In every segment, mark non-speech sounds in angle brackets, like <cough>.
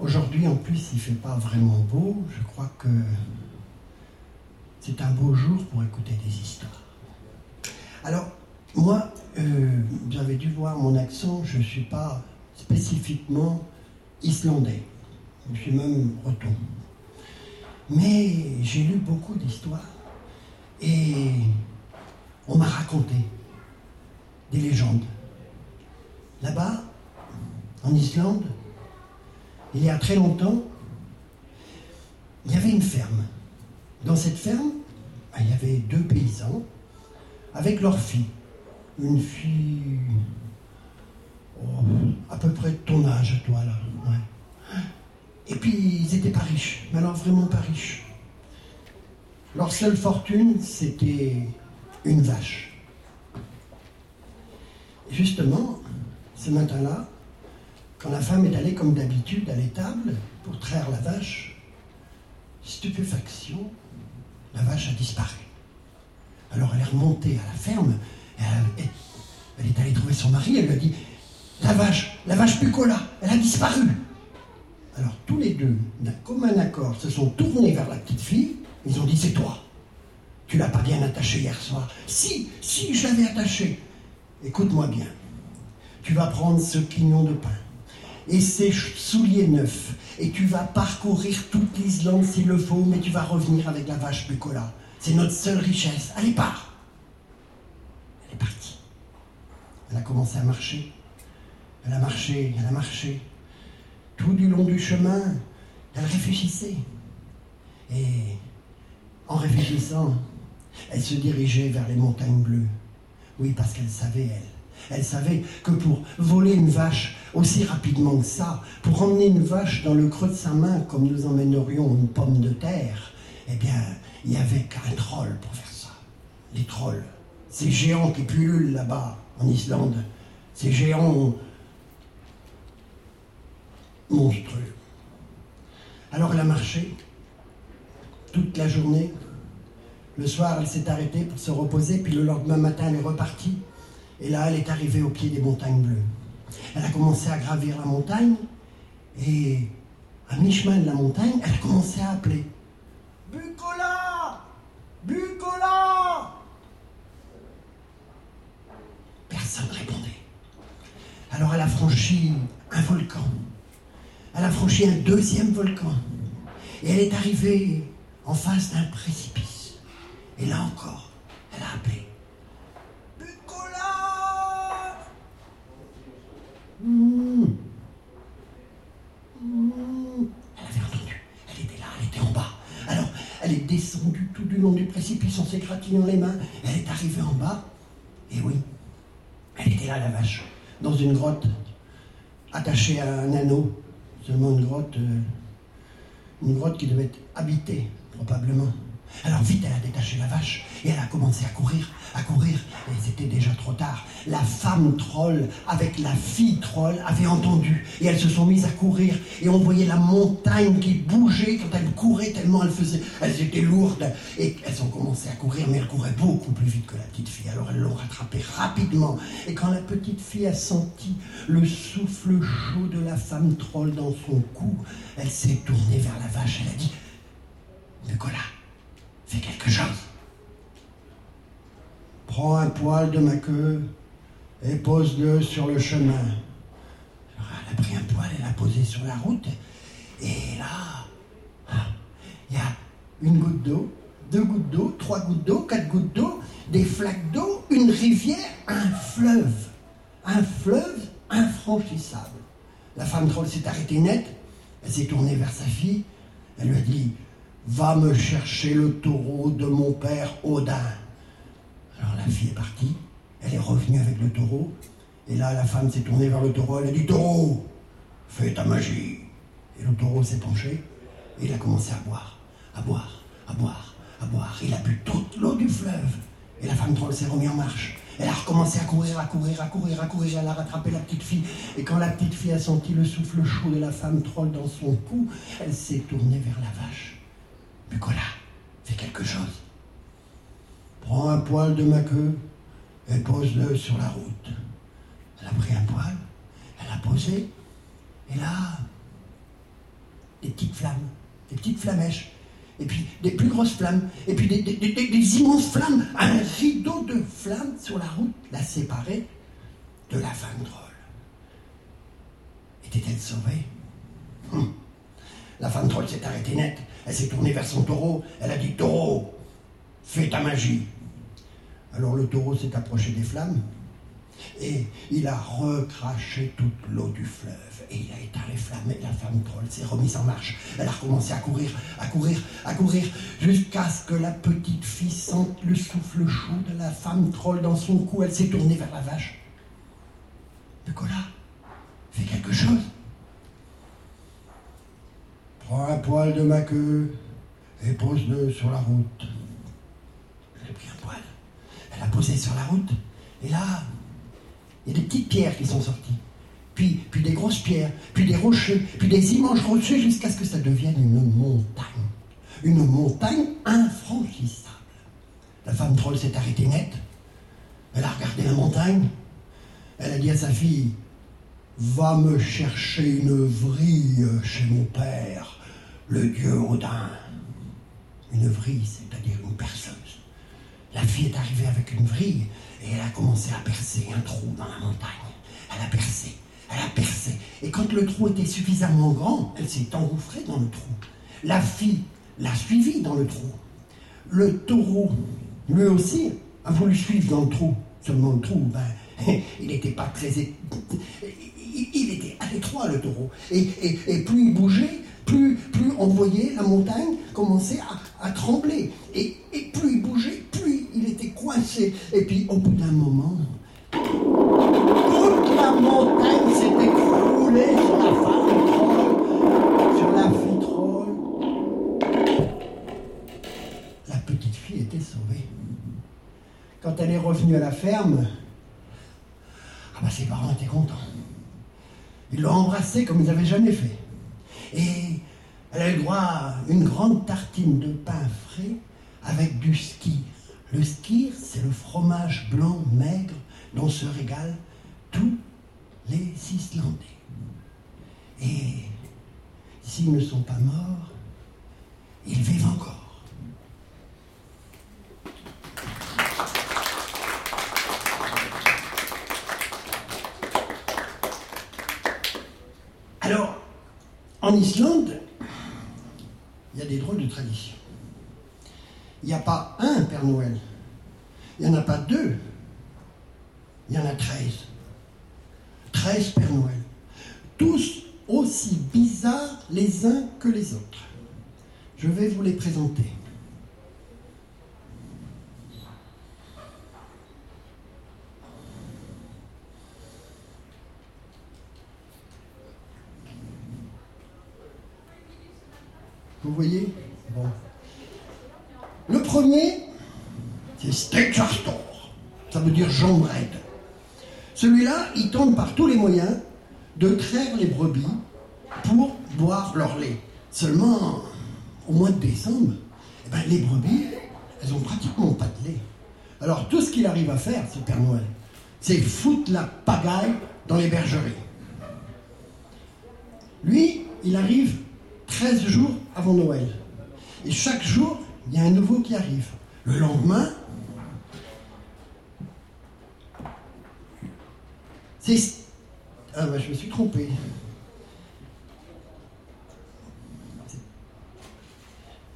Aujourd'hui, en plus, il ne fait pas vraiment beau. Je crois que c'est un beau jour pour écouter des histoires. Alors, moi, euh, vous avez dû voir mon accent, je ne suis pas spécifiquement islandais. Je suis même breton. Mais j'ai lu beaucoup d'histoires et on m'a raconté des légendes. Là-bas, en Islande, il y a très longtemps, il y avait une ferme. Dans cette ferme, ben, il y avait deux paysans avec leur fille. Une fille oh, à peu près de ton âge, toi, là. Et puis, ils n'étaient pas riches, mais alors vraiment pas riches. Leur seule fortune, c'était une vache. Et justement, ce matin-là, quand la femme est allée comme d'habitude à l'étable pour traire la vache, stupéfaction, la vache a disparu. Alors elle est remontée à la ferme, elle, est allée trouver son mari, elle lui a dit La vache, la vache Pucola, elle a disparu. Alors tous les deux, d'un commun accord, se sont tournés vers la petite fille, ils ont dit C'est toi. Tu l'as pas bien attachée hier soir. Si, si, je l'avais attachée. Écoute-moi bien. Tu vas prendre ce quignon de pain et ses souliers neufs, et tu vas parcourir toute l'Islande s'il le faut, mais tu vas revenir avec la vache Bucola. C'est notre seule richesse. Allez, pars Elle est partie. Elle a commencé à marcher. Elle a marché, elle a marché. Tout du long du chemin, elle réfléchissait. Et en réfléchissant, elle se dirigeait vers les montagnes bleues. Oui, parce qu'elle savait, elle, elle savait que pour voler une vache aussi rapidement que ça, pour emmener une vache dans le creux de sa main comme nous emmènerions une pomme de terre, eh bien, il n'y avait qu'un troll pour faire ça. Les trolls, ces géants qui pullulent là-bas en Islande, ces géants monstrueux. Alors elle a marché toute la journée. Le soir, elle s'est arrêtée pour se reposer, puis le lendemain matin, elle est repartie. Et là, elle est arrivée au pied des montagnes bleues. Elle a commencé à gravir la montagne et à mi-chemin de la montagne, elle a commencé à appeler Bucola Bucola Personne ne répondait. Alors elle a franchi un volcan. Elle a franchi un deuxième volcan. Et elle est arrivée en face d'un précipice. Et là encore, elle a appelé Elle avait entendu. Elle était là, elle était en bas. Alors, elle est descendue tout du long du précipice en s'égratignant les mains. Elle est arrivée en bas. Et oui, elle était là, la vache, dans une grotte, attachée à un anneau. Seulement une grotte, euh, une grotte qui devait être habitée, probablement. Alors vite, elle a détaché la vache et elle a commencé à courir, à courir. Et c'était déjà trop tard. La femme troll avec la fille troll avait entendu et elles se sont mises à courir. Et on voyait la montagne qui bougeait quand elles couraient tellement elles faisaient, elles étaient lourdes. Et elles ont commencé à courir, mais elles couraient beaucoup plus vite que la petite fille. Alors elles l'ont rattrapée rapidement. Et quand la petite fille a senti le souffle chaud de la femme troll dans son cou, elle s'est tournée vers la vache. Elle a dit Nicolas fais quelque chose. Prends un poil de ma queue et pose-le sur le chemin. elle a pris un poil et l'a posé sur la route. Et là, il y a une goutte d'eau, deux gouttes d'eau, trois gouttes d'eau, quatre gouttes d'eau, des flaques d'eau, une rivière, un fleuve. Un fleuve infranchissable. La femme troll s'est arrêtée net. Elle s'est tournée vers sa fille. Elle lui a dit Va me chercher le taureau de mon père Odin. Alors la fille est partie, elle est revenue avec le taureau, et là la femme s'est tournée vers le taureau, elle a dit Taureau, fais ta magie. Et le taureau s'est penché, et il a commencé à boire, à boire, à boire, à boire. Il a bu toute l'eau du fleuve. Et la femme troll s'est remise en marche. Elle a recommencé à courir, à courir, à courir, à courir. Elle a rattrapé la petite fille. Et quand la petite fille a senti le souffle chaud de la femme troll dans son cou, elle s'est tournée vers la vache. Nicolas, fais quelque chose. Prends un poil de ma queue et pose-le sur la route. Elle a pris un poil, elle l'a posé, et là, des petites flammes, des petites flamèches, et puis des plus grosses flammes, et puis des, immenses flammes. Un rideau de flammes sur la route la séparait de la femme drôle. Était-elle sauvée? Hum. La femme troll s'est arrêtée net. Elle s'est tournée vers son taureau. Elle a dit Taureau, fais ta magie. Alors le taureau s'est approché des flammes et il a recraché toute l'eau du fleuve. Et il a éteint les flammes et la femme troll s'est remise en marche. Elle a recommencé à courir, à courir, à courir, jusqu'à ce que la petite fille sente le souffle chaud de la femme troll dans son cou. Elle s'est tournée vers la vache. Nicolas, fais quelque chose. Prends un poil de ma queue et pose-le sur la route. J'ai pris un poil. Elle a posé sur la route. Et là, il y a des petites pierres qui sont sorties. Puis, puis des grosses pierres, puis des rochers, puis des immenses rochers jusqu'à ce que ça devienne une montagne. Une montagne infranchissable. La femme troll s'est arrêtée net. Elle a regardé la montagne. Elle a dit à sa fille Va me chercher une vrille chez mon père, le dieu Odin. Une vrille, c'est-à-dire une perceuse. La fille est arrivée avec une vrille et elle a commencé à percer un trou dans la montagne. Elle a percé, elle a percé. Et quand le trou était suffisamment grand, elle s'est engouffrée dans le trou. La fille l'a suivie dans le trou. Le taureau, lui aussi, a voulu suivre dans le trou. Seulement le trou, ben, <laughs> il n'était pas très. Il était à l'étroit, le taureau. Et, plus il bougeait, plus, plus on voyait la montagne commencer à, trembler. Et, et, plus il bougeait, il était coincé. Et puis, au bout d'un moment, toute la montagne s'est écroulée sur la femme sur la fille troll. La petite fille était sauvée. Quand elle est revenue à la ferme, ah bah ses parents étaient contents. Ils l'ont embrassée comme ils n'avaient jamais fait. Et elle a eu droit à une grande tartine de pain frais avec du skir. Le skir, c'est le fromage blanc maigre dont se régalent tous les Islandais. Et s'ils ne sont pas morts, ils vivent encore. Alors, en Islande, il y a des drôles de traditions. Il n'y a pas un Père Noël, il n'y en a pas deux, il y en a treize. Treize Père Noël. Tous aussi bizarres les uns que les autres. Je vais vous les présenter. Vous voyez? Premier, c'est Store. Ça veut dire jambe raide. Celui-là, il tente par tous les moyens de traire les brebis pour boire leur lait. Seulement, au mois de décembre, eh ben, les brebis, elles ont pratiquement pas de lait. Alors tout ce qu'il arrive à faire, ce Père Noël, c'est foutre la pagaille dans les bergeries. Lui, il arrive 13 jours avant Noël. Et chaque jour, il y a un nouveau qui arrive. Le lendemain, c'est... Ah bah je me suis trompé.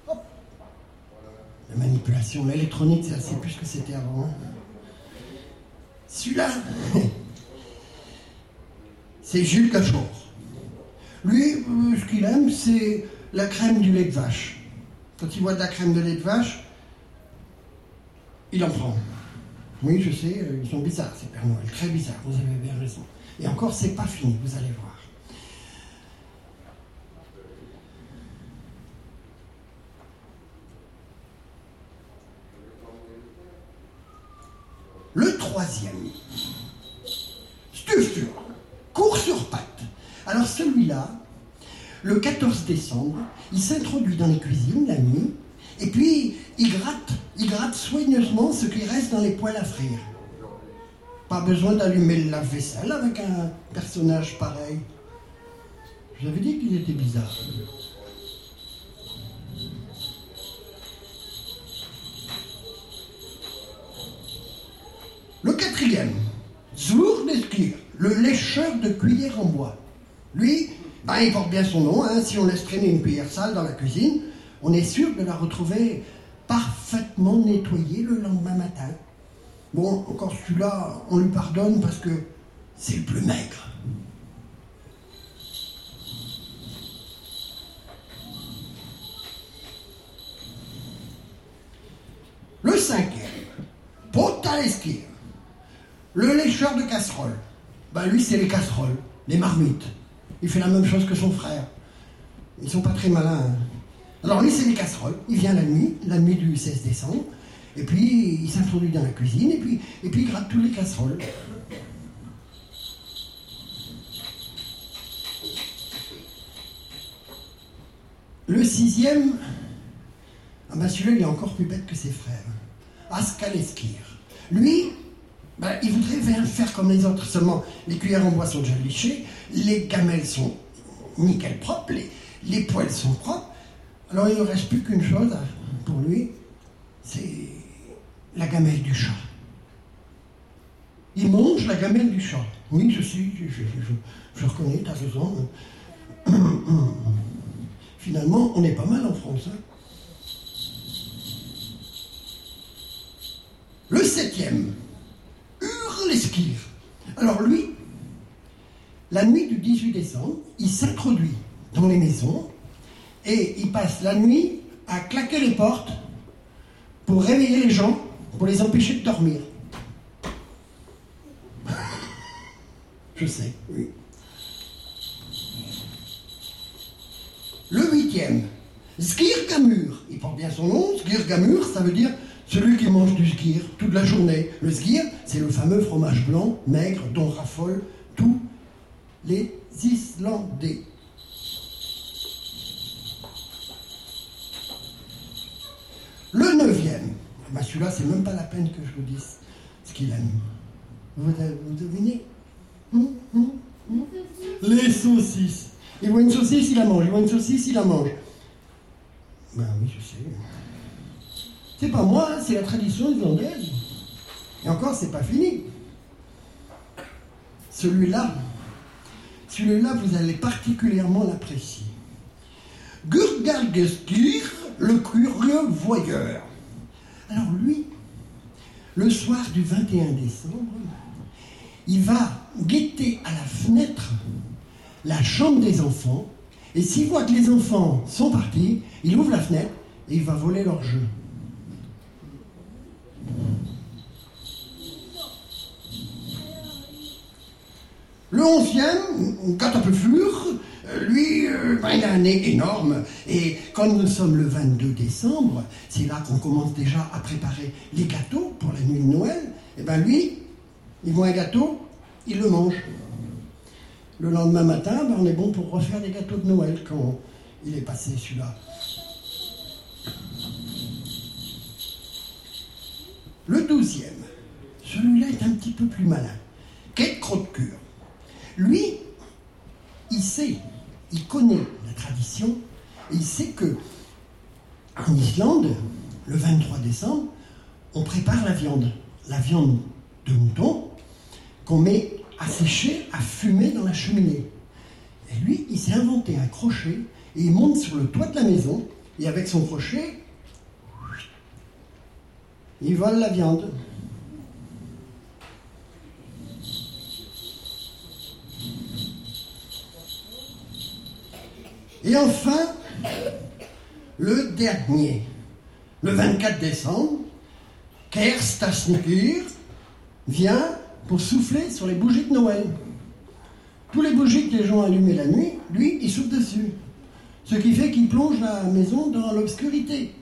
La manipulation, l'électronique, c'est assez plus que c'était avant. Celui-là, <laughs> c'est Jules Cachor. Lui, euh, ce qu'il aime, c'est la crème du lait de vache. Quand il voit de la crème de lait de vache, il en prend. Oui, je sais, euh, ils sont bizarres, ces Père très bizarres, vous avez bien raison. Et encore, c'est pas fini, vous allez voir. Le troisième, Stufur, court sur pattes. Alors celui-là, le 14 décembre, il s'introduit dans les cuisines la nuit, et puis il gratte, il gratte soigneusement ce qui reste dans les poêles à frire. Pas besoin d'allumer le lave-vaisselle avec un personnage pareil. Je vous avais dit qu'il était bizarre. Le quatrième, Zour le lécheur de cuillères en bois. Lui, ben, il porte bien son nom. hein. Si on laisse traîner une cuillère sale dans la cuisine, on est sûr de la retrouver parfaitement nettoyée le lendemain matin. Bon, encore celui-là, on lui pardonne parce que c'est le plus maigre. Le cinquième, Potaleskir, le lécheur de casseroles. Ben lui, c'est les casseroles, les marmites. Il fait la même chose que son frère. Ils sont pas très malins. hein. Alors lui, c'est les casseroles. Il vient la nuit, la nuit du 16 décembre, et puis il s'introduit dans la cuisine, et puis, il gratte tous les casseroles. Le sixième, ah ben celui-là, il est encore plus bête que ses frères. Askaleskir. Lui, ben, il voudrait faire comme les autres, seulement les cuillères en bois sont déjà lichées, les gamelles sont nickel propres, les, poêles sont propres. Alors il ne reste plus qu'une chose pour lui, c'est la gamelle du chat. Il mange la gamelle du chat. Oui, je sais, je, je, je- je raison. <coughs> Finalement, on est pas mal en France. hein. Le septième, Hurleskir. Alors lui, la nuit du 18 décembre, il s'introduit dans les maisons et il passe la nuit à claquer les portes pour réveiller les gens, pour les empêcher de dormir. <laughs> Je sais, oui. Le huitième, Skirgamur. Il porte bien son nom, Skirgamur, ça veut dire celui qui mange du skir toute la journée. Le skir, c'est le fameux fromage blanc, maigre, dont raffolent tous les Islandais. Le neuvième, bah celui-là, c'est même pas la peine que je vous dise ce qu'il aime. Vous, vous devinez? Hum, hum, hum Les saucisses. Il voit une saucisse, il la mange. Il voit une saucisse, il la mange. Ben oui, je sais. C'est pas moi, hein, c'est la tradition islandaise. Et encore, c'est pas fini. Celui-là, celui-là, vous allez particulièrement l'apprécier. Gurgalgeskir, le curieux voyeur. Alors lui, le soir du 21 décembre, il va guetter à la fenêtre la chambre des enfants, et s'il voit que les enfants sont partis, il ouvre la fenêtre et il va voler leur jeu. Le onzième, Catapeflure, euh, lui, euh, ben, il a un nez énorme. Et comme nous sommes le 22 décembre, c'est là qu'on commence déjà à préparer les gâteaux pour la nuit de Noël. Et ben lui, il voit un gâteau, il le mange. Le lendemain matin, ben, on est bon pour refaire des gâteaux de Noël quand il est passé celui-là. Le douzième, celui-là est un petit peu plus malin. Kate Crotte-Cure. Lui, il sait, il connaît la tradition, et il sait que en Islande, le 23 décembre, on prépare la viande. La viande de mouton qu'on met à sécher, à fumer dans la cheminée. Et lui, il s'est inventé un crochet et il monte sur le toit de la maison et avec son crochet, il vole la viande. Et enfin, le dernier, le 24 décembre, Kerstasnikir vient pour souffler sur les bougies de Noël. Tous les bougies que les gens allumaient la nuit, lui, il souffle dessus. Ce qui fait qu'il plonge la maison dans l'obscurité.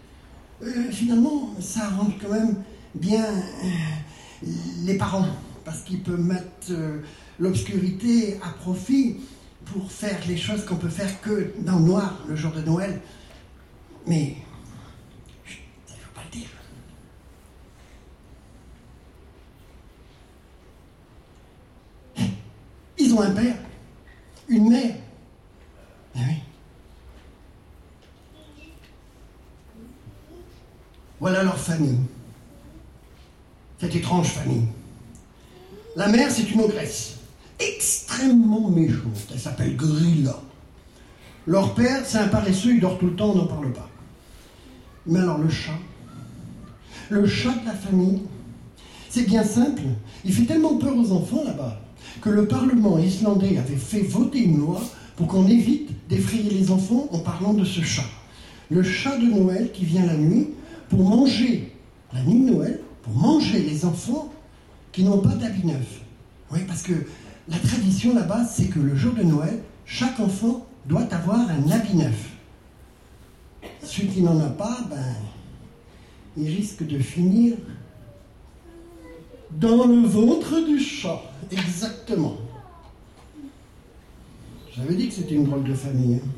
Euh, finalement, ça arrange quand même bien euh, les parents, parce qu'ils peuvent mettre euh, l'obscurité à profit pour faire les choses qu'on peut faire que dans le noir le jour de Noël. Mais, ça ne faut pas le dire. Ils ont un père, une mère. Eh oui. Voilà leur famille. Cette étrange famille. La mère, c'est une ogresse. Extrêmement méchante. Elle s'appelle Grilla. Leur père, c'est un paresseux, il dort tout le temps, on n'en parle pas. Mais alors le chat, le chat de la famille, c'est bien simple. Il fait tellement peur aux enfants là-bas que le Parlement islandais avait fait voter une loi pour qu'on évite d'effrayer les enfants en parlant de ce chat. Le chat de Noël qui vient la nuit pour manger, la nuit de Noël, pour manger les enfants qui n'ont pas d'habit neuf. Oui, parce que la tradition là-bas, c'est que le jour de Noël, chaque enfant doit avoir un habit neuf. Celui qui n'en a pas, ben, il risque de finir dans le ventre du chat. Exactement. J'avais dit que c'était une drôle de famille. Hein.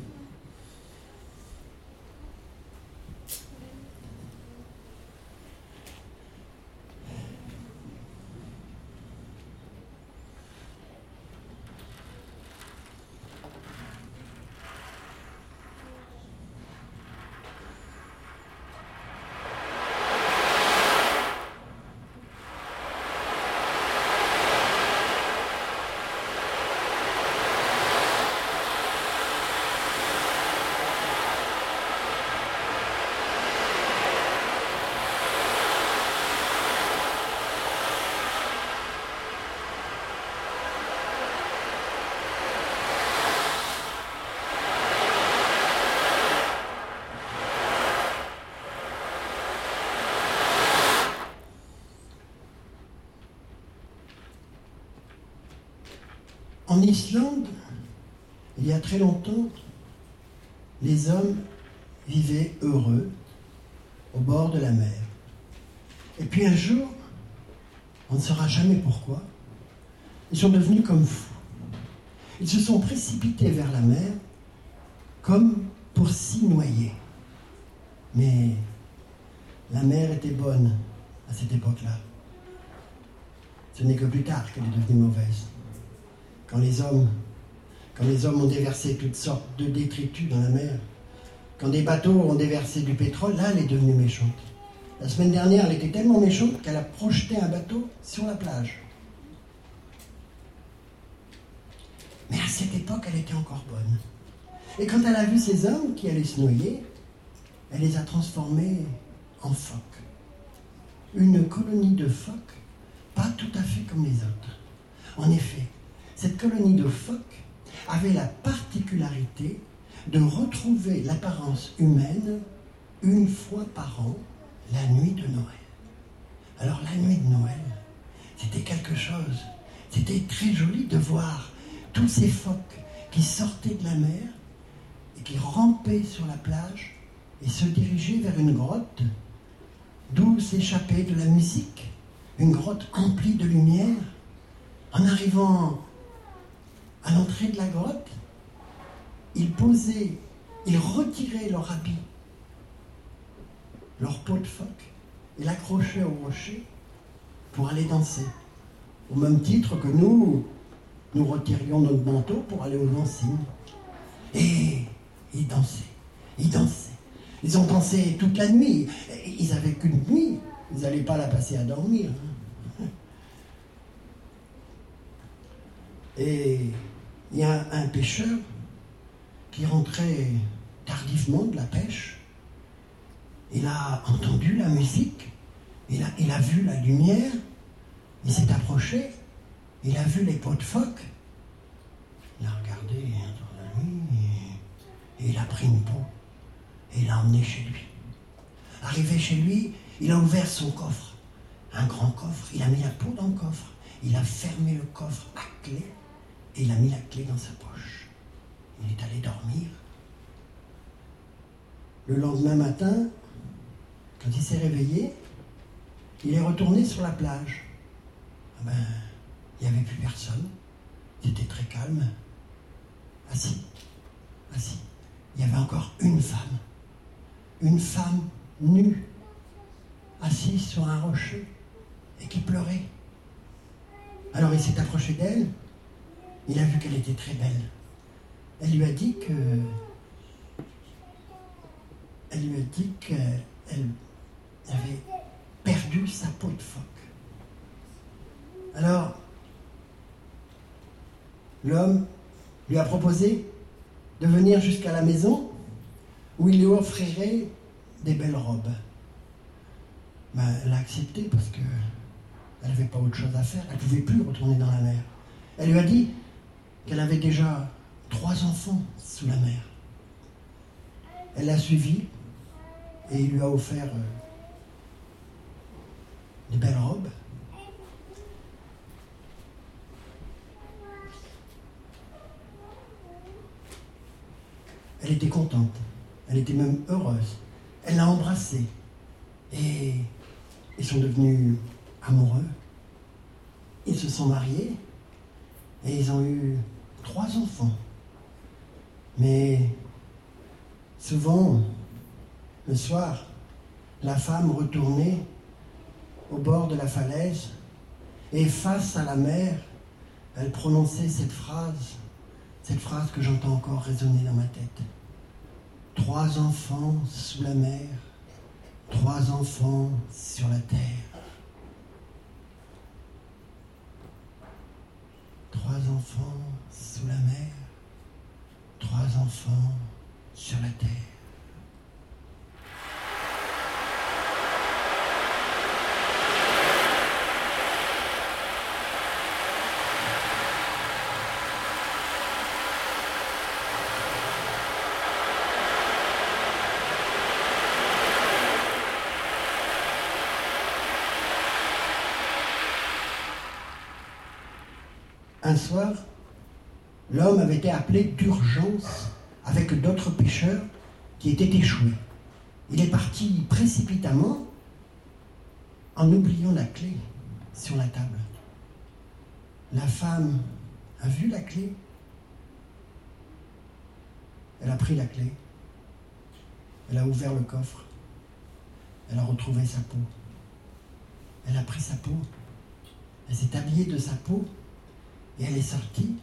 En Islande, il y a très longtemps, les hommes vivaient heureux au bord de la mer. Et puis un jour, on ne saura jamais pourquoi, ils sont devenus comme fous. Ils se sont précipités vers la mer comme pour s'y noyer. Mais la mer était bonne à cette époque-là. Ce n'est que plus tard qu'elle est devenue mauvaise quand les hommes, ont déversé toutes sortes de détritus dans la mer, quand des bateaux ont déversé du pétrole, là, elle est devenue méchante. La semaine dernière, elle était tellement méchante qu'elle a projeté un bateau sur la plage. Mais à cette époque, elle était encore bonne. Et quand elle a vu ces hommes qui allaient se noyer, elle les a transformés en phoques. Une colonie de phoques, pas tout à fait comme les autres. En effet, cette colonie de phoques avait la particularité de retrouver l'apparence humaine une fois par an, la nuit de Noël. Alors la nuit de Noël, c'était quelque chose. C'était très joli de voir tous ces phoques qui sortaient de la mer et qui rampaient sur la plage et se dirigeaient vers une grotte d'où s'échappait de la musique, une grotte emplie de lumière. En arrivant à l'entrée de la grotte, ils posaient, ils retiraient leur habit, leur peau de phoque, et l'accrochaient au rocher pour aller danser. Au même titre que nous, nous retirions notre manteau pour aller aux dancing. Et ils dansaient, ils dansaient. Ils ont dansé toute la nuit. Ils n'avaient qu'une nuit. Ils n'allaient pas la passer à dormir. Et il y a un pêcheur qui rentrait tardivement de la pêche. Il a entendu la musique, il a, vu la lumière, il s'est approché, il a vu les pots de phoque, il a regardé la nuit et, il a pris une peau et il l'a emmené chez lui. Arrivé chez lui, il a ouvert son coffre, un grand coffre, il a mis la peau dans le coffre, il a fermé le coffre à clé et il a mis la clé dans sa poche. Il est allé dormir. Le lendemain matin, quand il s'est réveillé, il est retourné sur la plage. Ah ben, il n'y avait plus personne. C'était très calme. Assis. Assis. Il y avait encore une femme. Une femme nue, assise sur un rocher et qui pleurait. Alors il s'est approché d'elle il a vu qu'elle était très belle. Elle lui a dit que. Elle lui a dit qu'elle avait perdu sa peau de phoque. Alors, l'homme lui a proposé de venir jusqu'à la maison où il lui offrirait des belles robes. Ben, elle a accepté parce que elle n'avait pas autre chose à faire, elle ne pouvait plus retourner dans la mer. Elle lui a dit qu'elle avait déjà trois enfants sous la mer. Elle l'a suivi et lui a offert euh, des belles robes. Elle était contente, elle était même heureuse. Elle l'a embrassé et ils sont devenus amoureux. Ils se sont mariés et ils ont eu trois enfants. Mais souvent, le soir, la femme retournait au bord de la falaise et face à la mer, elle prononçait cette phrase, cette phrase que j'entends encore résonner dans ma tête. Trois enfants sous la mer, trois enfants sur la terre. Trois enfants sous la mer, trois enfants sur la terre. Un soir, l'homme avait été appelé d'urgence avec d'autres pêcheurs qui étaient échoués. Il est parti précipitamment en oubliant la clé sur la table. La femme a vu la clé. Elle a pris la clé. Elle a ouvert le coffre. Elle a retrouvé sa peau. Elle a pris sa peau. Elle s'est habillée de sa peau et elle est sortie,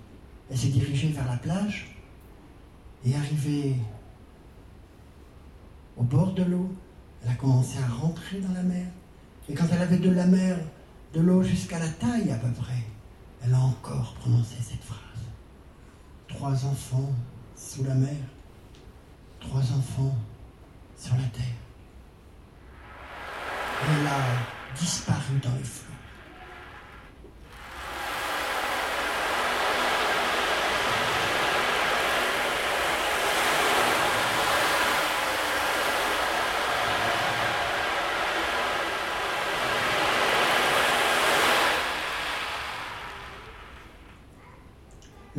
elle s'est dirigée vers la plage et arrivée au bord de l'eau, elle a commencé à rentrer dans la mer. Et quand elle avait de la mer, de l'eau jusqu'à la taille à peu près, elle a encore prononcé cette phrase. Trois enfants sous la mer, trois enfants sur la terre. elle a disparu dans les flots.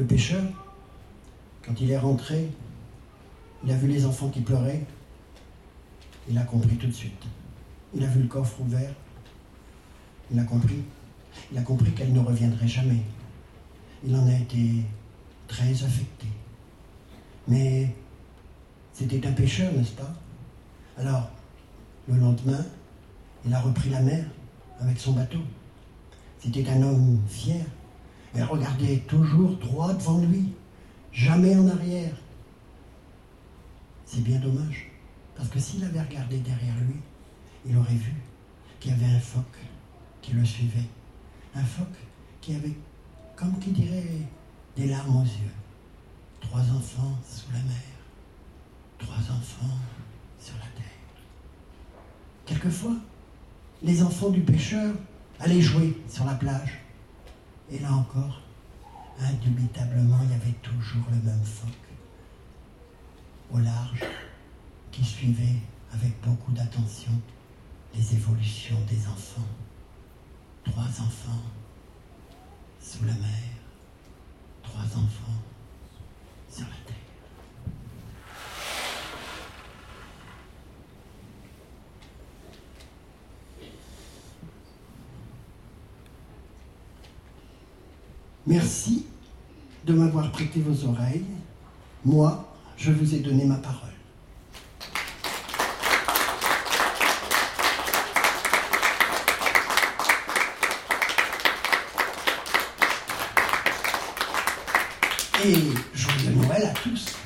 Le pêcheur, quand il est rentré, il a vu les enfants qui pleuraient, il a compris tout de suite. Il a vu le coffre ouvert, il a compris. Il a compris qu'elle ne reviendrait jamais. Il en a été très affecté. Mais c'était un pêcheur, n'est-ce pas? Alors, le lendemain, il a repris la mer avec son bateau. C'était un homme fier, elle regardait toujours droit devant lui, jamais en arrière. C'est bien dommage, parce que s'il avait regardé derrière lui, il aurait vu qu'il y avait un phoque qui le suivait. Un phoque qui avait, comme qui dirait, des larmes aux yeux. Trois enfants sous la mer, trois enfants sur la terre. Quelquefois, les enfants du pêcheur allaient jouer sur la plage. Et là encore, indubitablement, il y avait toujours le même phoque au large qui suivait avec beaucoup d'attention les évolutions des enfants. Trois enfants sous la mer, trois enfants sur la terre. Merci de m'avoir prêté vos oreilles. Moi, je vous ai donné ma parole. Et joyeux Noël à tous.